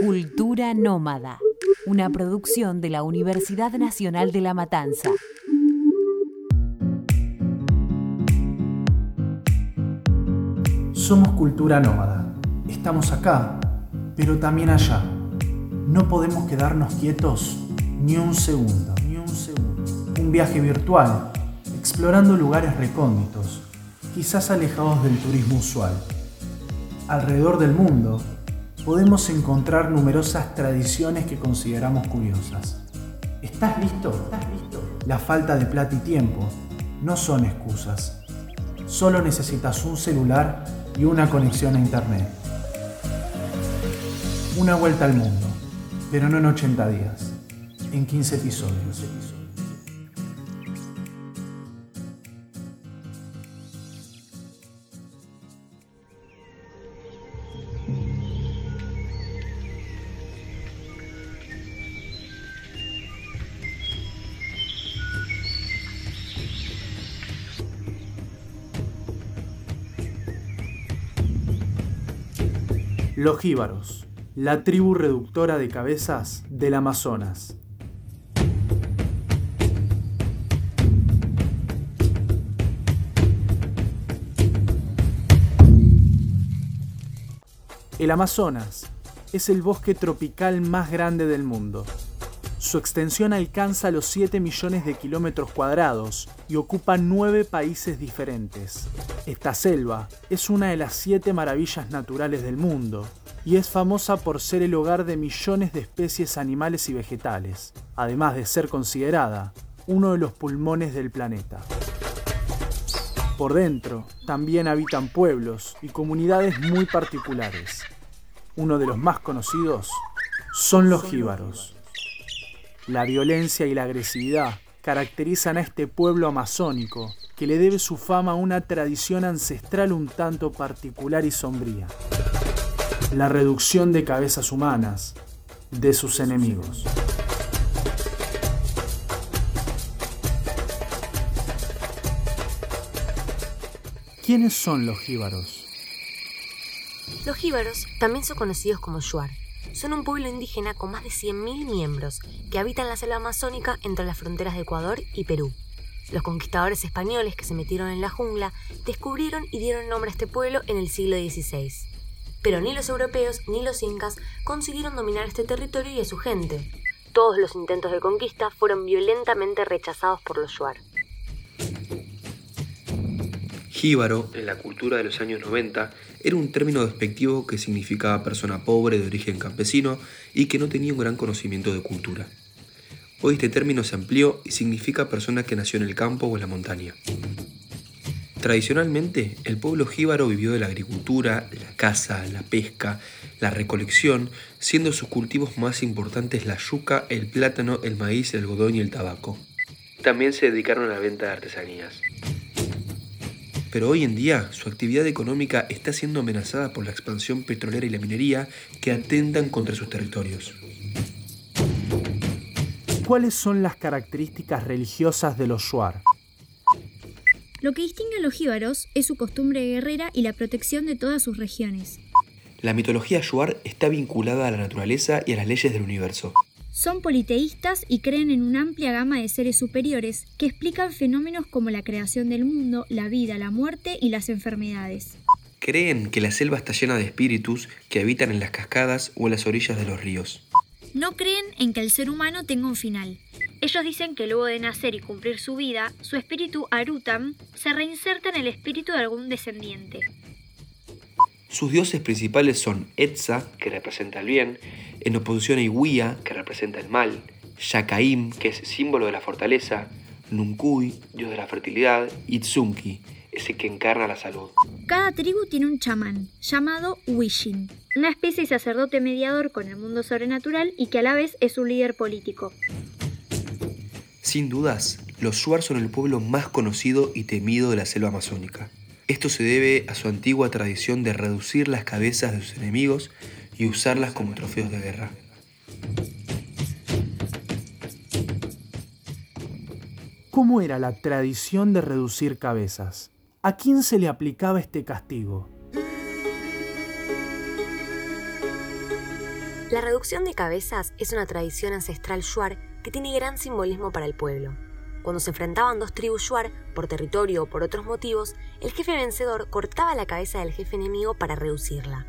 Cultura Nómada, una producción de la Universidad Nacional de La Matanza. Somos cultura nómada. Estamos acá, pero también allá. No podemos quedarnos quietos ni un segundo, ni un segundo. Un viaje virtual, explorando lugares recónditos, quizás alejados del turismo usual. Alrededor del mundo, podemos encontrar numerosas tradiciones que consideramos curiosas. ¿Estás listo? ¿Estás listo? La falta de plata y tiempo no son excusas. Solo necesitas un celular y una conexión a internet. Una vuelta al mundo, pero no en 80 días, en 15 episodios. Los jíbaros, la tribu reductora de cabezas del Amazonas. El Amazonas es el bosque tropical más grande del mundo. Su extensión alcanza los 7 millones de kilómetros cuadrados y ocupa 9 países diferentes. Esta selva es una de las 7 maravillas naturales del mundo y es famosa por ser el hogar de millones de especies animales y vegetales, además de ser considerada uno de los pulmones del planeta. Por dentro también habitan pueblos y comunidades muy particulares. Uno de los más conocidos son los jíbaros. La violencia y la agresividad caracterizan a este pueblo amazónico, que le debe su fama a una tradición ancestral un tanto particular y sombría. La reducción de cabezas humanas de sus enemigos. ¿Quiénes son los jíbaros? Los jíbaros también son conocidos como shuar son un pueblo indígena con más de 100.000 miembros que habitan la selva amazónica entre las fronteras de Ecuador y Perú. Los conquistadores españoles que se metieron en la jungla descubrieron y dieron nombre a este pueblo en el siglo XVI. Pero ni los europeos ni los incas consiguieron dominar este territorio y a su gente. Todos los intentos de conquista fueron violentamente rechazados por los shuar. Jíbaro, en la cultura de los años 90, era un término despectivo que significaba persona pobre de origen campesino y que no tenía un gran conocimiento de cultura. Hoy este término se amplió y significa persona que nació en el campo o en la montaña. Tradicionalmente, el pueblo jíbaro vivió de la agricultura, la caza, la pesca, la recolección, siendo sus cultivos más importantes la yuca, el plátano, el maíz, el algodón y el tabaco. También se dedicaron a la venta de artesanías pero hoy en día su actividad económica está siendo amenazada por la expansión petrolera y la minería que atentan contra sus territorios. ¿Cuáles son las características religiosas de los Shuar? Lo que distingue a los jíbaros es su costumbre guerrera y la protección de todas sus regiones. La mitología Shuar está vinculada a la naturaleza y a las leyes del universo. Son politeístas y creen en una amplia gama de seres superiores que explican fenómenos como la creación del mundo, la vida, la muerte y las enfermedades. Creen que la selva está llena de espíritus que habitan en las cascadas o en las orillas de los ríos. No creen en que el ser humano tenga un final. Ellos dicen que luego de nacer y cumplir su vida, su espíritu Arutam se reinserta en el espíritu de algún descendiente. Sus dioses principales son Etza, que representa el bien, en oposición a Iwia, que representa el mal, Yakaim, que es símbolo de la fortaleza, Nunkui, dios de la fertilidad, y Tsunki, ese que encarna la salud. Cada tribu tiene un chamán, llamado Wishin, una especie de sacerdote mediador con el mundo sobrenatural y que a la vez es un líder político. Sin dudas, los Shuar son el pueblo más conocido y temido de la selva amazónica. Esto se debe a su antigua tradición de reducir las cabezas de sus enemigos y usarlas como trofeos de guerra. ¿Cómo era la tradición de reducir cabezas? ¿A quién se le aplicaba este castigo? La reducción de cabezas es una tradición ancestral shuar que tiene gran simbolismo para el pueblo. Cuando se enfrentaban dos tribus shuar, por territorio o por otros motivos, el jefe vencedor cortaba la cabeza del jefe enemigo para reducirla.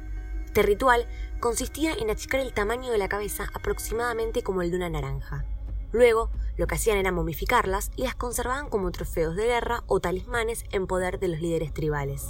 Este ritual consistía en achicar el tamaño de la cabeza aproximadamente como el de una naranja. Luego, lo que hacían era momificarlas y las conservaban como trofeos de guerra o talismanes en poder de los líderes tribales.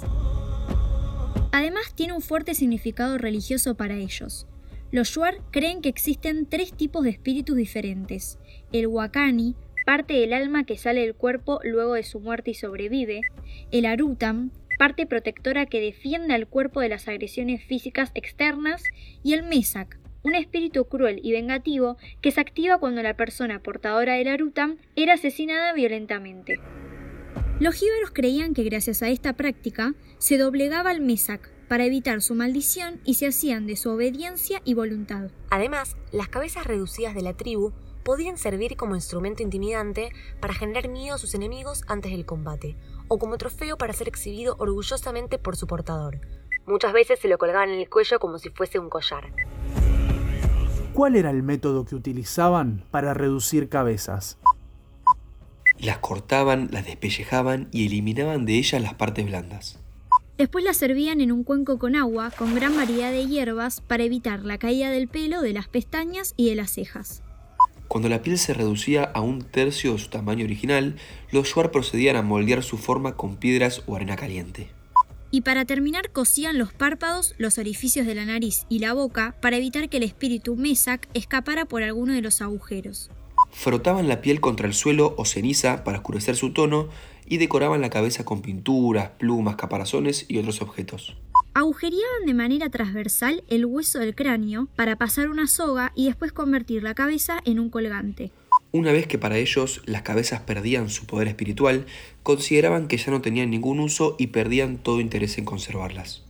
Además, tiene un fuerte significado religioso para ellos. Los Shuar creen que existen tres tipos de espíritus diferentes: el Wakani, parte del alma que sale del cuerpo luego de su muerte y sobrevive, el Arutam, parte protectora que defiende al cuerpo de las agresiones físicas externas, y el Mesak, un espíritu cruel y vengativo que se activa cuando la persona portadora del Arutam era asesinada violentamente. Los jíbaros creían que gracias a esta práctica se doblegaba al Mesak para evitar su maldición y se hacían de su obediencia y voluntad. Además, las cabezas reducidas de la tribu podían servir como instrumento intimidante para generar miedo a sus enemigos antes del combate, o como trofeo para ser exhibido orgullosamente por su portador. Muchas veces se lo colgaban en el cuello como si fuese un collar. ¿Cuál era el método que utilizaban para reducir cabezas? Las cortaban, las despellejaban y eliminaban de ellas las partes blandas. Después las servían en un cuenco con agua con gran variedad de hierbas para evitar la caída del pelo, de las pestañas y de las cejas. Cuando la piel se reducía a un tercio de su tamaño original, los Shuar procedían a moldear su forma con piedras o arena caliente. Y para terminar cosían los párpados, los orificios de la nariz y la boca para evitar que el espíritu Mesak escapara por alguno de los agujeros. Frotaban la piel contra el suelo o ceniza para oscurecer su tono y decoraban la cabeza con pinturas, plumas, caparazones y otros objetos. Agujereaban de manera transversal el hueso del cráneo para pasar una soga y después convertir la cabeza en un colgante. Una vez que para ellos las cabezas perdían su poder espiritual, consideraban que ya no tenían ningún uso y perdían todo interés en conservarlas.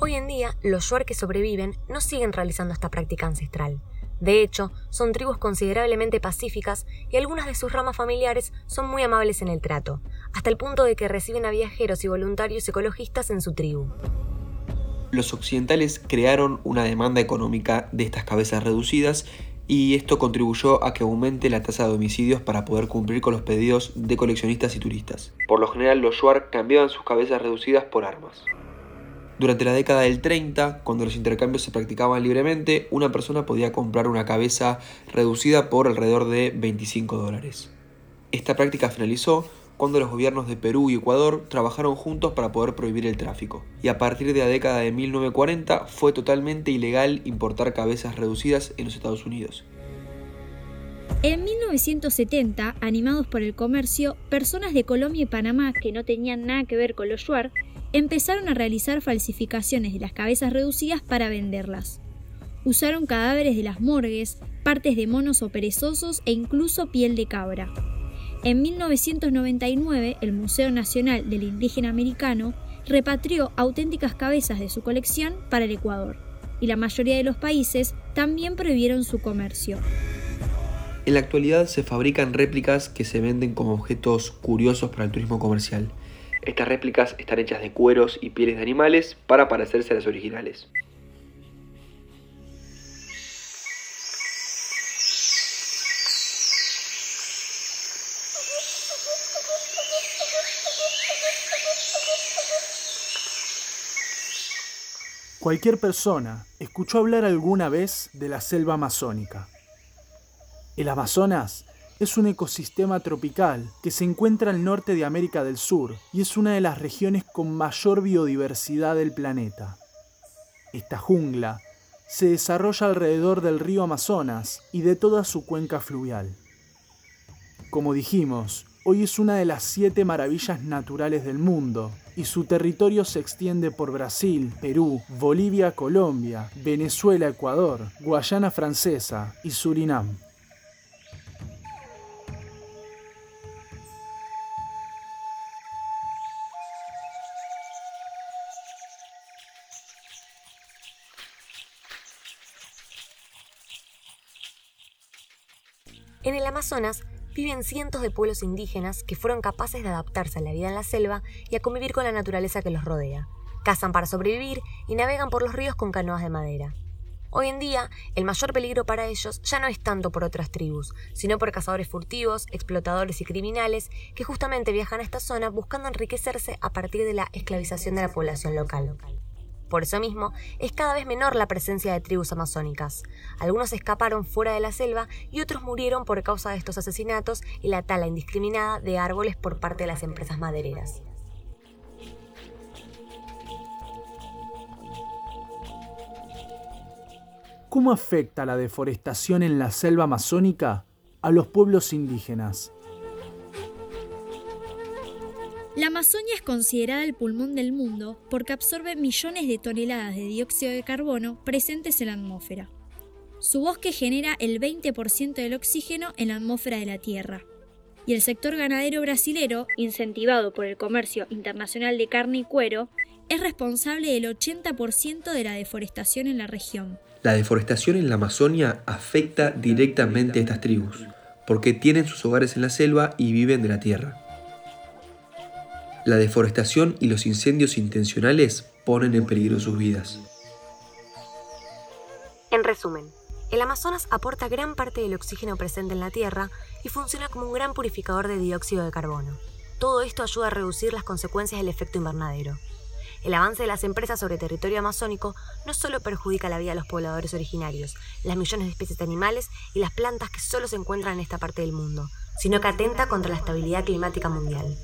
Hoy en día, los Shuar que sobreviven no siguen realizando esta práctica ancestral. De hecho, son tribus considerablemente pacíficas y algunas de sus ramas familiares son muy amables en el trato, hasta el punto de que reciben a viajeros y voluntarios ecologistas en su tribu. Los occidentales crearon una demanda económica de estas cabezas reducidas y esto contribuyó a que aumente la tasa de homicidios para poder cumplir con los pedidos de coleccionistas y turistas. Por lo general los Shuar cambiaban sus cabezas reducidas por armas. Durante la década del 30, cuando los intercambios se practicaban libremente, una persona podía comprar una cabeza reducida por alrededor de 25 dólares. Esta práctica finalizó cuando los gobiernos de Perú y Ecuador trabajaron juntos para poder prohibir el tráfico. Y a partir de la década de 1940 fue totalmente ilegal importar cabezas reducidas en los Estados Unidos. En 1970, animados por el comercio, personas de Colombia y Panamá que no tenían nada que ver con los Shuar empezaron a realizar falsificaciones de las cabezas reducidas para venderlas. Usaron cadáveres de las morgues, partes de monos o perezosos e incluso piel de cabra. En 1999, el Museo Nacional del Indígena Americano repatrió auténticas cabezas de su colección para el Ecuador, y la mayoría de los países también prohibieron su comercio. En la actualidad se fabrican réplicas que se venden como objetos curiosos para el turismo comercial. Estas réplicas están hechas de cueros y pieles de animales para parecerse a las originales. Cualquier persona escuchó hablar alguna vez de la selva amazónica. El Amazonas es un ecosistema tropical que se encuentra al norte de América del Sur y es una de las regiones con mayor biodiversidad del planeta. Esta jungla se desarrolla alrededor del río Amazonas y de toda su cuenca fluvial. Como dijimos, hoy es una de las siete maravillas naturales del mundo y su territorio se extiende por Brasil, Perú, Bolivia, Colombia, Venezuela, Ecuador, Guayana Francesa y Surinam. En el Amazonas viven cientos de pueblos indígenas que fueron capaces de adaptarse a la vida en la selva y a convivir con la naturaleza que los rodea. cazan para sobrevivir y navegan por los ríos con canoas de madera. Hoy en día, el mayor peligro para ellos ya no es tanto por otras tribus, sino por cazadores furtivos, explotadores y criminales que justamente viajan a esta zona buscando enriquecerse a partir de la esclavización de la población local. Por eso mismo, es cada vez menor la presencia de tribus amazónicas. Algunos escaparon fuera de la selva y otros murieron por causa de estos asesinatos y la tala indiscriminada de árboles por parte de las empresas madereras. ¿Cómo afecta la deforestación en la selva amazónica a los pueblos indígenas? La Amazonia es considerada el pulmón del mundo porque absorbe millones de toneladas de dióxido de carbono presentes en la atmósfera. Su bosque genera el 20% del oxígeno en la atmósfera de la Tierra. Y el sector ganadero brasilero, incentivado por el comercio internacional de carne y cuero, es responsable del 80% de la deforestación en la región. La deforestación en la Amazonia afecta directamente a estas tribus, porque tienen sus hogares en la selva y viven de la tierra. La deforestación y los incendios intencionales ponen en peligro sus vidas. En resumen, el Amazonas aporta gran parte del oxígeno presente en la Tierra y funciona como un gran purificador de dióxido de carbono. Todo esto ayuda a reducir las consecuencias del efecto invernadero. El avance de las empresas sobre territorio amazónico no solo perjudica la vida de los pobladores originarios, las millones de especies de animales y las plantas que solo se encuentran en esta parte del mundo, sino que atenta contra la estabilidad climática mundial.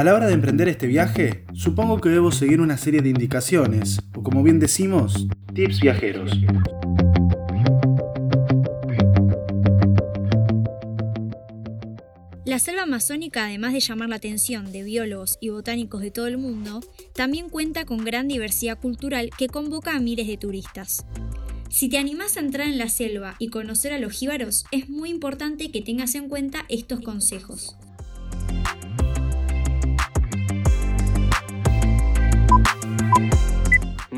A la hora de emprender este viaje, supongo que debo seguir una serie de indicaciones, o como bien decimos, tips viajeros. La selva amazónica, además de llamar la atención de biólogos y botánicos de todo el mundo, también cuenta con gran diversidad cultural que convoca a miles de turistas. Si te animás a entrar en la selva y conocer a los jíbaros, es muy importante que tengas en cuenta estos consejos.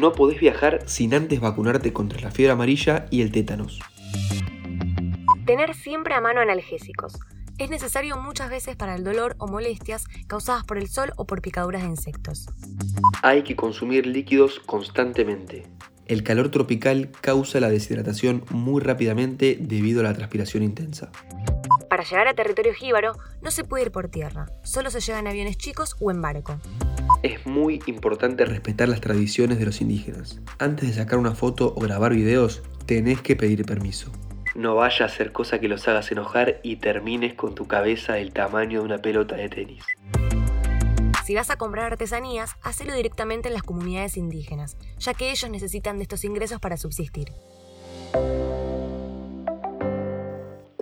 No podés viajar sin antes vacunarte contra la fiebre amarilla y el tétanos. Tener siempre a mano analgésicos. Es necesario muchas veces para el dolor o molestias causadas por el sol o por picaduras de insectos. Hay que consumir líquidos constantemente. El calor tropical causa la deshidratación muy rápidamente debido a la transpiración intensa. Para llegar a territorio jíbaro no se puede ir por tierra, solo se llega en aviones chicos o en barco es muy importante respetar las tradiciones de los indígenas. Antes de sacar una foto o grabar videos, tenés que pedir permiso. No vaya a hacer cosa que los hagas enojar y termines con tu cabeza del tamaño de una pelota de tenis. Si vas a comprar artesanías, hacelo directamente en las comunidades indígenas, ya que ellos necesitan de estos ingresos para subsistir.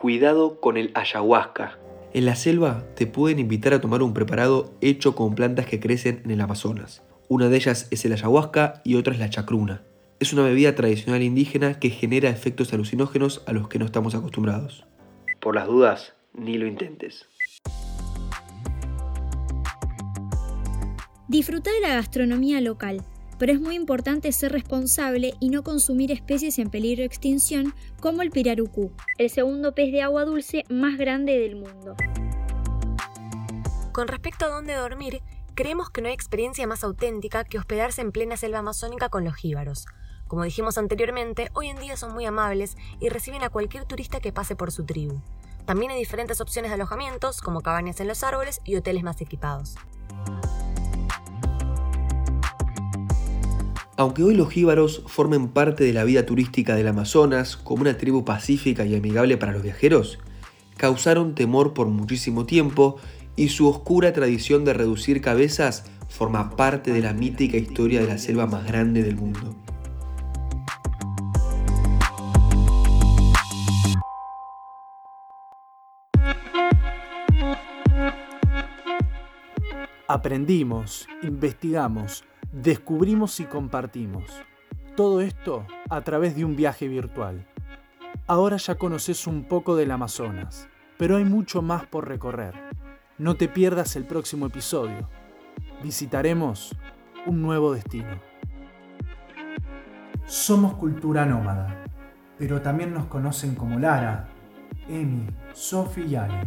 Cuidado con el ayahuasca. En la selva te pueden invitar a tomar un preparado hecho con plantas que crecen en el Amazonas. Una de ellas es el ayahuasca y otra es la chacruna. Es una bebida tradicional indígena que genera efectos alucinógenos a los que no estamos acostumbrados. Por las dudas, ni lo intentes. Disfruta de la gastronomía local pero es muy importante ser responsable y no consumir especies en peligro de extinción como el pirarucú, el segundo pez de agua dulce más grande del mundo. Con respecto a dónde dormir, creemos que no hay experiencia más auténtica que hospedarse en plena selva amazónica con los jíbaros. Como dijimos anteriormente, hoy en día son muy amables y reciben a cualquier turista que pase por su tribu. También hay diferentes opciones de alojamientos, como cabañas en los árboles y hoteles más equipados. Aunque hoy los jíbaros formen parte de la vida turística del Amazonas como una tribu pacífica y amigable para los viajeros, causaron temor por muchísimo tiempo y su oscura tradición de reducir cabezas forma parte de la mítica historia de la selva más grande del mundo. Aprendimos, investigamos, descubrimos y compartimos. Todo esto a través de un viaje virtual. Ahora ya conoces un poco del Amazonas. pero hay mucho más por recorrer. No te pierdas el próximo episodio. Visitaremos un nuevo destino. Somos cultura nómada, pero también nos conocen como Lara, Emi, Sofi y Ale.